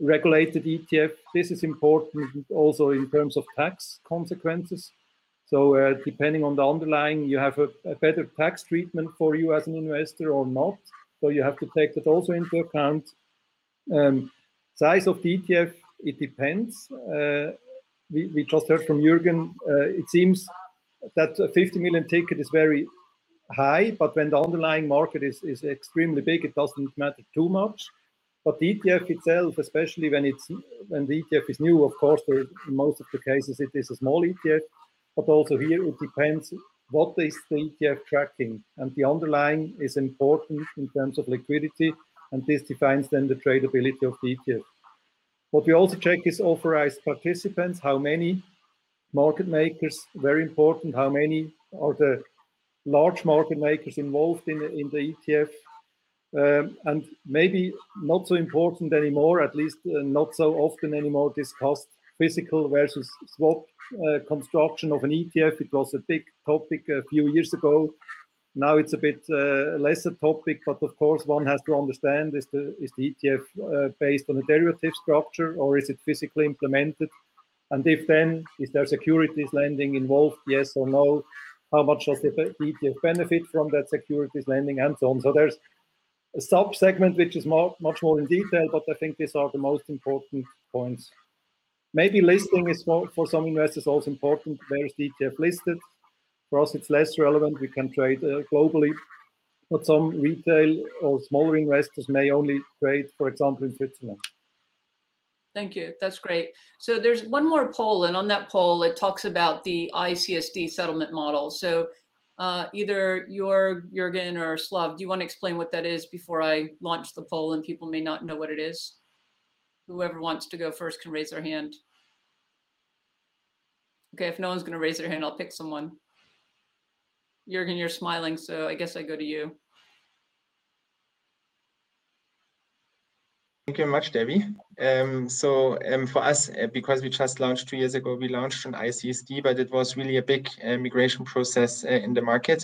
regulated ETF? This is important also in terms of tax consequences. So uh, depending on the underlying, you have a, a, better tax treatment for you as an investor or not. So you have to take that also into account. Um, size of the ETF, it depends. Uh, we, we just heard from Jürgen, uh, it seems that a 50 million ticket is very high, but when the underlying market is, is extremely big, it doesn't matter too much. But the ETF itself, especially when it's when the ETF is new, of course, there, in most of the cases it is a small ETF, but also here it depends what is the ETF tracking, and the underlying is important in terms of liquidity, and this defines then the tradability of the ETF. What we also check is authorized participants, how many market makers, very important, how many are the large market makers involved in, in the ETF. Um, and maybe not so important anymore, at least uh, not so often anymore discussed physical versus swap uh, construction of an ETF. It was a big topic a few years ago. Now it's a bit uh, less a topic, but of course one has to understand is the is the ETF uh, based on a derivative structure or is it physically implemented? And if then is there securities lending involved? Yes or no? How much does the ETF benefit from that securities lending and so on? So there's a sub segment which is more, much more in detail, but I think these are the most important points. Maybe listing is for, for some investors also important. Where is the ETF listed? For us, it's less relevant. We can trade uh, globally, but some retail or smaller investors may only trade, for example, in Switzerland. Thank you. That's great. So there's one more poll, and on that poll, it talks about the ICSD settlement model. So uh, either your Jürgen or Slav, do you want to explain what that is before I launch the poll and people may not know what it is? Whoever wants to go first can raise their hand. Okay, if no one's going to raise their hand, I'll pick someone. Jürgen, you're smiling, so I guess I go to you. Thank you very much, Debbie. Um, so um, for us, uh, because we just launched two years ago, we launched an ICSD, but it was really a big uh, migration process uh, in the market.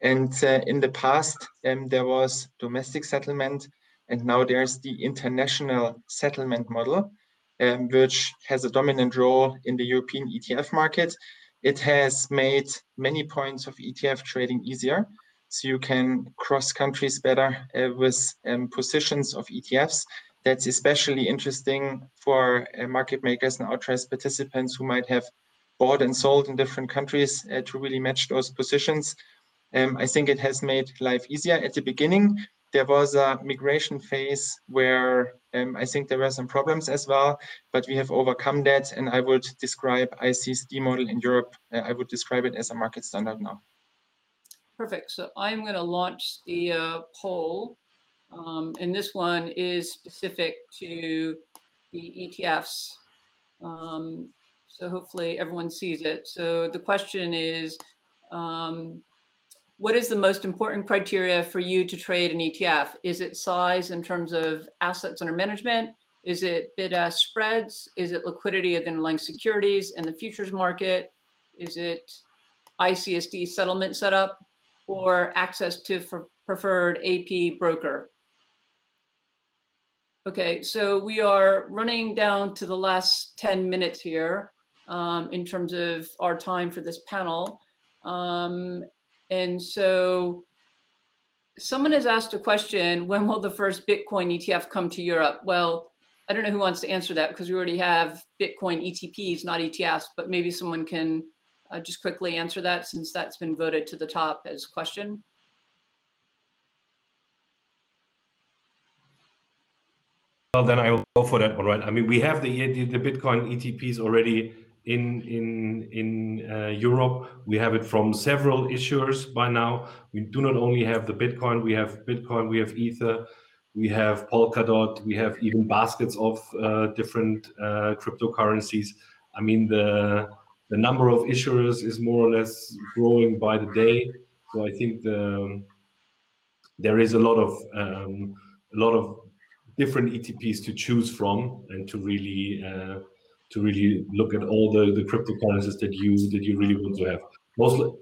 And uh, in the past, um, there was domestic settlement, and now there's the international settlement model, um, which has a dominant role in the European ETF market. It has made many points of ETF trading easier. So you can cross countries better uh, with um, positions of ETFs. That's especially interesting for uh, market makers and authorized participants who might have bought and sold in different countries uh, to really match those positions. Um, I think it has made life easier. At the beginning, there was a migration phase where um, I think there were some problems as well, but we have overcome that. And I would describe ICSD model in Europe, uh, I would describe it as a market standard now. Perfect. So I'm going to launch the uh, poll. Um, and this one is specific to the ETFs. Um, so hopefully everyone sees it. So the question is, um, what is the most important criteria for you to trade an ETF? Is it size in terms of assets under management? Is it bid ask spreads? Is it liquidity of underlying securities in the futures market? Is it ICSD settlement setup or access to preferred AP broker? Okay, so we are running down to the last 10 minutes here um, in terms of our time for this panel. Um, and so someone has asked a question, when will the first Bitcoin ETF come to Europe? Well, I don't know who wants to answer that because we already have Bitcoin ETPs, not ETFs, but maybe someone can uh, just quickly answer that since that's been voted to the top as question. Well, then I will go for that one, right? I mean, we have the the Bitcoin ETPs already in in in uh, Europe. We have it from several issuers by now. We do not only have the Bitcoin, we have Bitcoin, we have Ether, we have Polkadot, we have even baskets of uh, different uh, cryptocurrencies. I mean, the the number of issuers is more or less growing by the day. So I think the there is a lot of um, a lot of different ETPs to choose from and to really uh, to really look at all the, the cryptocurrencies that you that you really want to have. Mostly,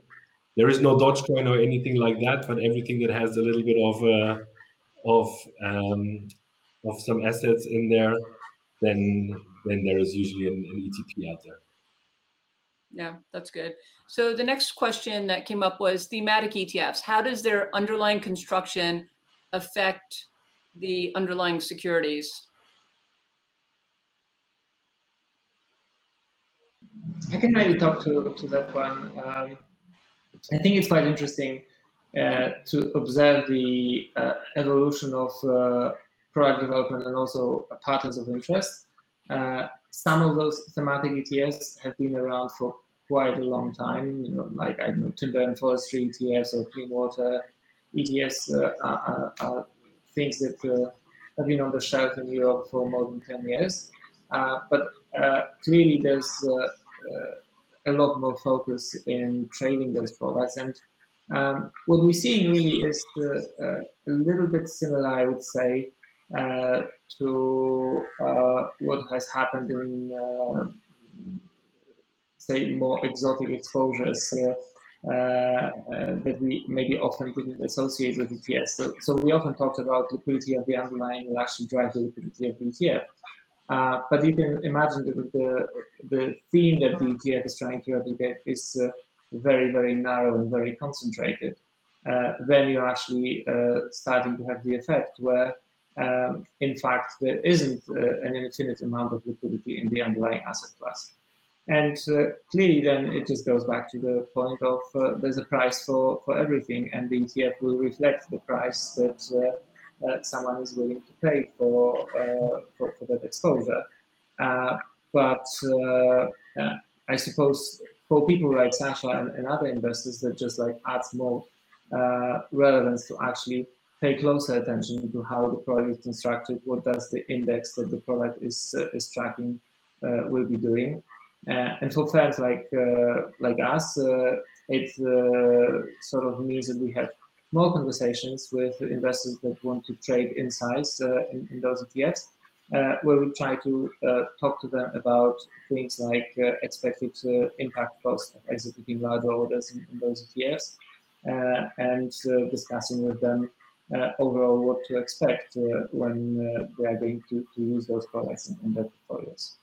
there is no Dogecoin or anything like that, but everything that has a little bit of uh, of um, of some assets in there, then then there is usually an, an ETP out there. Yeah, that's good. So the next question that came up was thematic ETFs. How does their underlying construction affect the underlying securities? I can maybe talk to, to that one. Um, I think it's quite interesting uh, to observe the uh, evolution of uh, product development and also patterns of interest. Uh, some of those thematic ETFs have been around for quite a long time, you know, like I know, timber and forestry ETFs or clean water ETFs uh, are, are, things that uh, have been on the shelf in Europe for more than 10 years. but clearly there's a lot more focus in trading those products. And um, what we're seeing really is the, uh, a little bit similar, I would say, uh, to uh, what has happened in, uh, say, more exotic exposures uh, uh, that we maybe often didn't associate with ETFs. So, so, we often talked about liquidity of the underlying will actually drive the liquidity of the ETF. Uh, but you can imagine that the, the theme that the ETF is trying to replicate is uh, very, very narrow and very concentrated. Uh, then you're actually uh, starting to have the effect where, um, in fact, there isn't uh, an infinite amount of liquidity in the underlying asset class. And uh, clearly, then it just goes back to the point of uh, there's a price for, for everything, and the ETF will reflect the price that uh, uh, someone is willing to pay for uh, for, for, that exposure. Uh, but I suppose for people like Sacha and, and, other investors, that just like adds more relevance to actually pay closer attention to how the product is constructed, what does the index that the product is is tracking will be doing. Uh, and for firms like uh, like us, uh, it sort of means that we have more conversations with investors that want to trade in size uh, in, in, those ETFs, where we try to talk to them about things like expected impact cost of executing larger orders in, in those ETFs, and discussing with them uh, overall what to expect uh, when uh, they are going to, to use those products in, in their portfolios.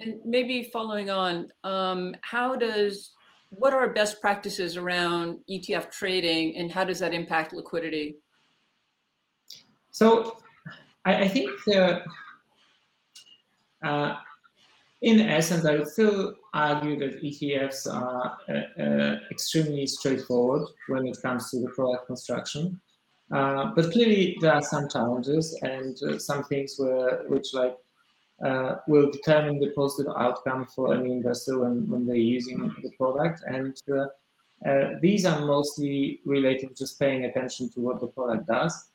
And maybe following on, um, how does what are best practices around ETF trading and how does that impact liquidity? So I, I think uh, in essence, I would still argue that ETFs are uh, uh, extremely straightforward when it comes to the product construction. Uh, but clearly, there are some challenges and uh, some things where, which like uh, will determine the positive outcome for any investor when, when they're using the product. And uh, uh, these are mostly related to just paying attention to what the product does.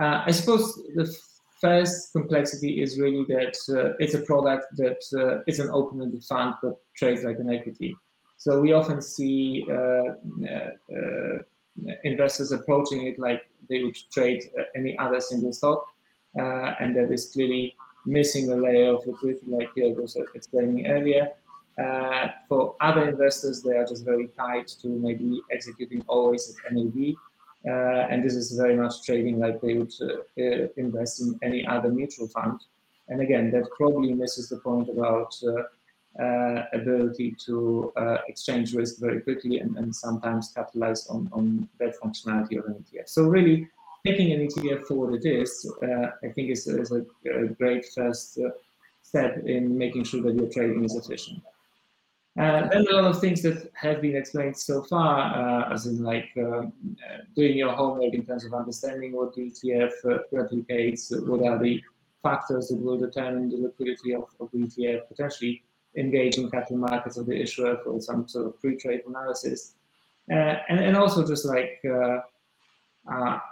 Uh, I suppose the first complexity is really that uh, it's a product that uh, is an open-ended fund but trades like an equity. So we often see investors approaching it like they would trade any other single stock, and that is clearly missing a layer of liquidity like Diego was explaining earlier. Uh, for other investors, they are just very tied to maybe executing always at NAV. Uh, and this is very much trading like they would uh, uh, invest in any other mutual fund. And again, that probably misses the point about uh, ability to uh, exchange risk very quickly and, and sometimes capitalize on, on that functionality of an ETF. So really, taking an ETF for what it is, uh, I think is, is a, a, great first step in making sure that your trading is efficient. Uh, then a lot of things that have been explained so far, uh, as in like uh, doing your homework in terms of understanding what the ETF replicates, what are the factors that will determine the liquidity of, of the ETF, potentially engaging capital markets of the issuer for some sort of pre-trade analysis. Uh, and, and also just like uh, uh,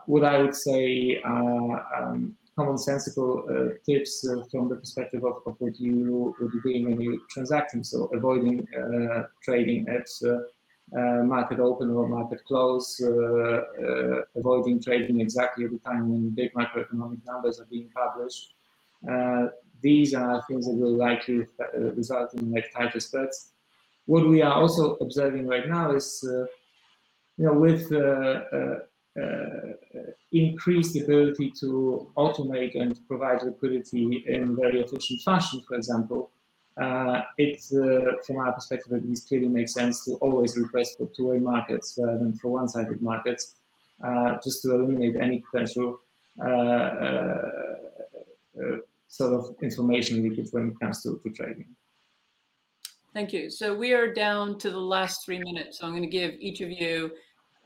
what I would say um, commonsensical uh, tips uh, from the perspective of, of, what you would be doing when you transacting. So avoiding uh, trading at market open or market close, avoiding trading exactly at the time when big macroeconomic numbers are being published these are things that will likely uh, result in like tighter spreads. What we are also observing right now is, uh, you know, with uh, increased ability to automate and provide liquidity in very efficient fashion, for example, uh, it, uh, from our perspective at least, clearly makes sense to always request for two-way markets rather than for one-sided markets, uh, just to eliminate any potential sort of information leakage when it comes to, to trading. Thank you. So we are down to the last three minutes. So I'm going to give each of you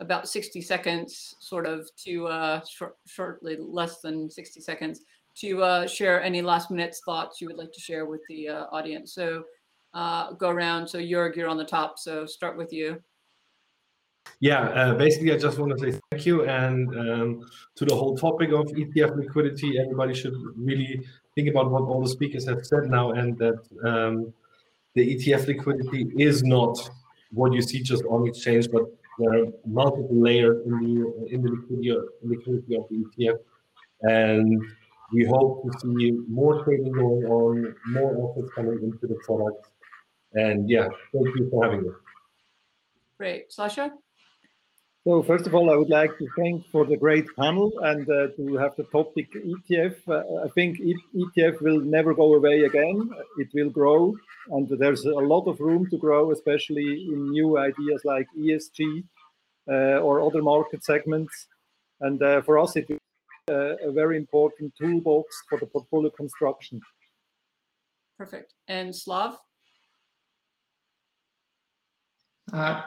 about 60 seconds, sort of, to uh, short, shortly less than 60 seconds, to uh, share any last minute thoughts you would like to share with the uh, audience. So uh, go around. So Jörg, you're on the top. So start with you. Yeah, uh, basically, I just want to say thank you. And um, to the whole topic of ETF liquidity, everybody should really think about what all the speakers have said now and that um, the ETF liquidity is not what you see just on exchange, but there are multiple layers in the in the liquidity, liquidity of the ETF. And we hope to see more trading going on, more offers coming into the product. And yeah, thank you for having me. Great. Sacha? So first of all, I would like to thank for the great panel and uh, to have the topic ETF. Uh, I think ETF will never go away again. It will grow, and there's a lot of room to grow, especially in new ideas like ESG uh, or other market segments. And uh, for us, it is uh, a very important toolbox for the portfolio construction. Perfect. And Slav? Uh,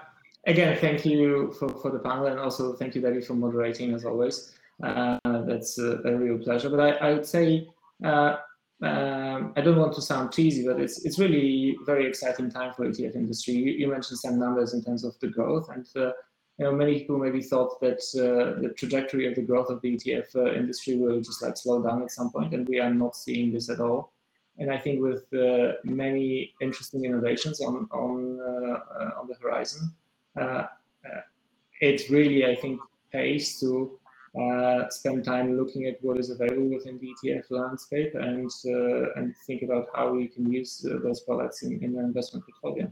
again, thank you for, for the panel and also thank you, David, for moderating as always. Uh, that's a, a, real pleasure. But I, I would say, uh, um, I don't want to sound cheesy, but it's it's really very exciting time for ETF industry. You, you mentioned some numbers in terms of the growth, and uh, you know many people maybe thought that uh, the trajectory of the growth of the ETF uh, industry will just like slow down at some point, and we are not seeing this at all. And I think with uh, many interesting innovations on on on the horizon, it really, I think, pays to uh, spend time looking at what is available within the ETF landscape and and think about how we can use those products in, in our investment portfolio.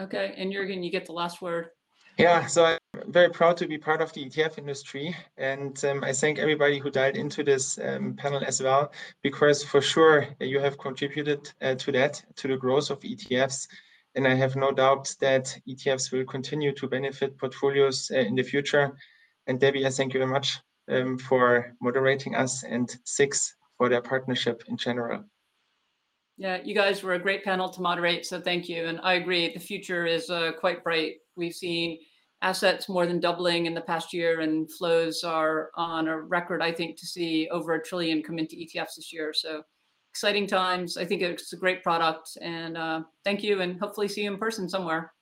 Okay, and Jürgen, you get the last word. Yeah, so I'm very proud to be part of the ETF industry. And um, I thank everybody who dialed into this um, panel as well, because for sure you have contributed uh, to that, to the growth of ETFs. And I have no doubt that ETFs will continue to benefit portfolios uh, in the future. And Debbie, I thank you very much um, for moderating us and SIX for their partnership in general. Yeah, you guys were a great panel to moderate, so thank you. And I agree, the future is uh, quite bright. We've seen assets more than doubling in the past year, and flows are on a record, I think, to see over a trillion come into ETFs this year. So exciting times. I think it's a great product. And uh, thank you, and hopefully see you in person somewhere.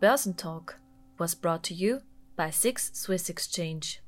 Börsentalk was brought to you by SIX Swiss Exchange.